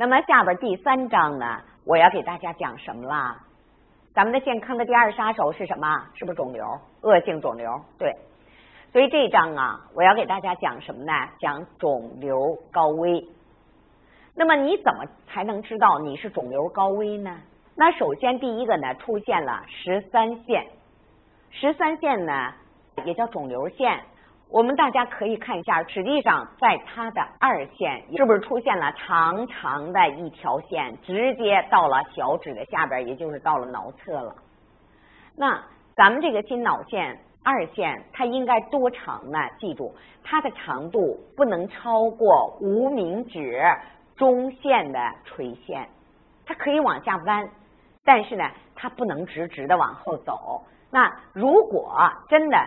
那么下边第三章呢，我要给大家讲什么啦？咱们的健康的第二杀手是什么？是不是肿瘤？恶性肿瘤？对。所以这一章啊，我要给大家讲什么呢？讲肿瘤高危。那么你怎么才能知道你是肿瘤高危呢？那首先第一个呢，出现了十三线。十三线呢，也叫肿瘤线。我们大家可以看一下，实际上在它的二线，是不是出现了长长的一条线，直接到了小指的下边，也就是到了脑侧了。那咱们这个心脑线二线，它应该多长呢？记住，它的长度不能超过无名指中线的垂线，它可以往下弯，但是呢，它不能直直的往后走。那如果真的，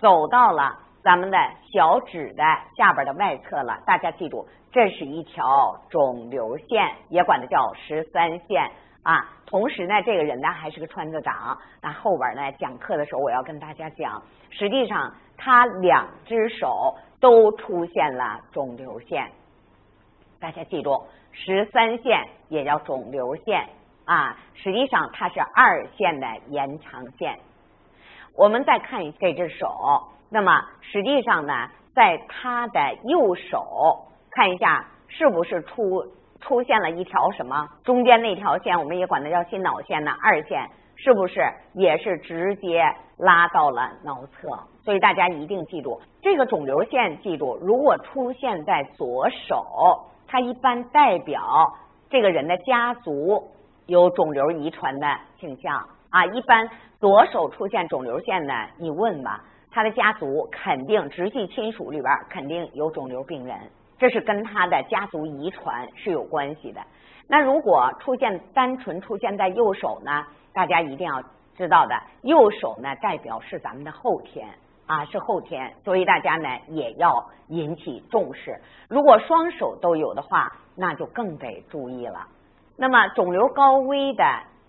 走到了咱们的小指的下边的外侧了，大家记住，这是一条肿瘤线，也管它叫十三线啊。同时呢，这个人呢还是个川字长。那后边呢讲课的时候，我要跟大家讲，实际上他两只手都出现了肿瘤线。大家记住，十三线也叫肿瘤线啊。实际上它是二线的延长线。我们再看这只手，那么实际上呢，在他的右手看一下，是不是出出现了一条什么？中间那条线，我们也管它叫心脑线呢。二线是不是也是直接拉到了脑侧？所以大家一定记住，这个肿瘤线，记住，如果出现在左手，它一般代表这个人的家族有肿瘤遗传的倾向啊，一般。左手出现肿瘤线呢？你问吧，他的家族肯定直系亲属里边肯定有肿瘤病人，这是跟他的家族遗传是有关系的。那如果出现单纯出现在右手呢？大家一定要知道的，右手呢代表是咱们的后天啊，是后天，所以大家呢也要引起重视。如果双手都有的话，那就更得注意了。那么肿瘤高危的。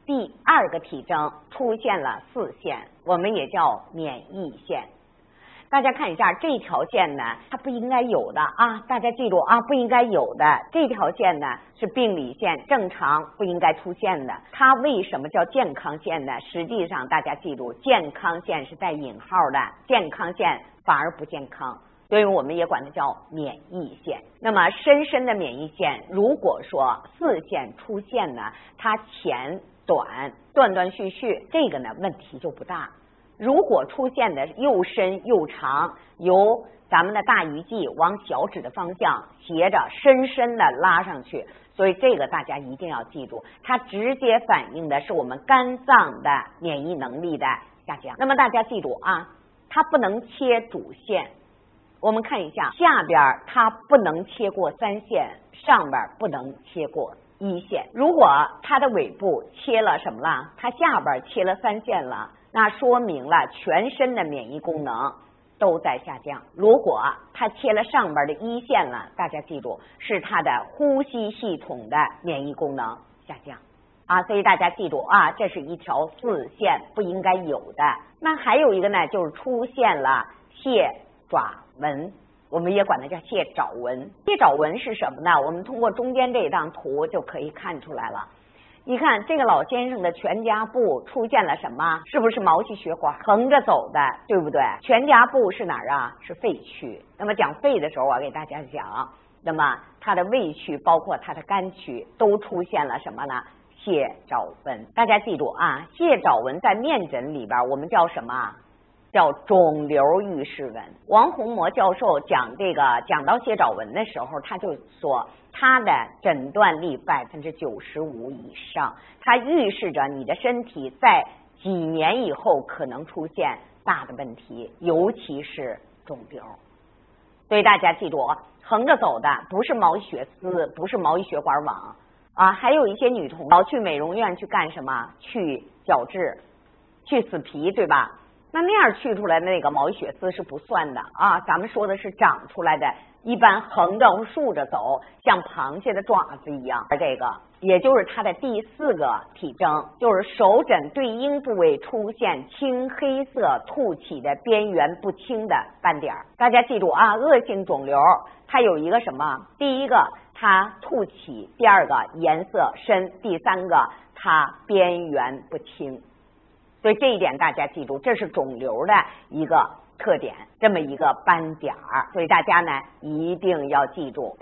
第二个体征出现了四线，我们也叫免疫线。大家看一下这条线呢，它不应该有的啊！大家记住啊，不应该有的这条线呢是病理线，正常不应该出现的。它为什么叫健康线呢？实际上大家记住，健康线是带引号的，健康线反而不健康，所以我们也管它叫免疫线。那么深深的免疫线，如果说四线出现呢，它前短断断续续，这个呢问题就不大。如果出现的又深又长，由咱们的大鱼际往小指的方向斜着深深的拉上去，所以这个大家一定要记住，它直接反映的是我们肝脏的免疫能力的下降。那么大家记住啊，它不能切主线。我们看一下下边，它不能切过三线，上边不能切过。一线，如果它的尾部切了什么了，它下边切了三线了，那说明了全身的免疫功能都在下降。如果它切了上边的一线了，大家记住是它的呼吸系统的免疫功能下降啊，所以大家记住啊，这是一条四线不应该有的。那还有一个呢，就是出现了蟹爪纹。我们也管它叫蟹爪纹。蟹爪纹是什么呢？我们通过中间这一张图就可以看出来了。你看这个老先生的全家布出现了什么？是不是毛细血管横着走的？对不对？全家布是哪儿啊？是肺区。那么讲肺的时候，我给大家讲，那么它的胃区包括它的肝区都出现了什么呢？蟹爪纹。大家记住啊，蟹爪纹在面诊里边我们叫什么？叫肿瘤预示纹。王洪模教授讲这个讲到蟹爪纹的时候，他就说他的诊断力百分之九十五以上，它预示着你的身体在几年以后可能出现大的问题，尤其是肿瘤。所以大家记住，横着走的不是毛细血丝，不是毛细血管网啊，还有一些女同胞去美容院去干什么？去角质，去死皮，对吧？那那样去出来的那个毛细血丝是不算的啊，咱们说的是长出来的，一般横着或竖着走，像螃蟹的爪子一样。而这个，也就是它的第四个体征，就是手诊对应部位出现青黑色凸起的边缘不清的斑点。大家记住啊，恶性肿瘤它有一个什么？第一个。它凸起；第二个颜色深；第三个它边缘不清。所以这一点大家记住，这是肿瘤的一个特点，这么一个斑点儿。所以大家呢一定要记住。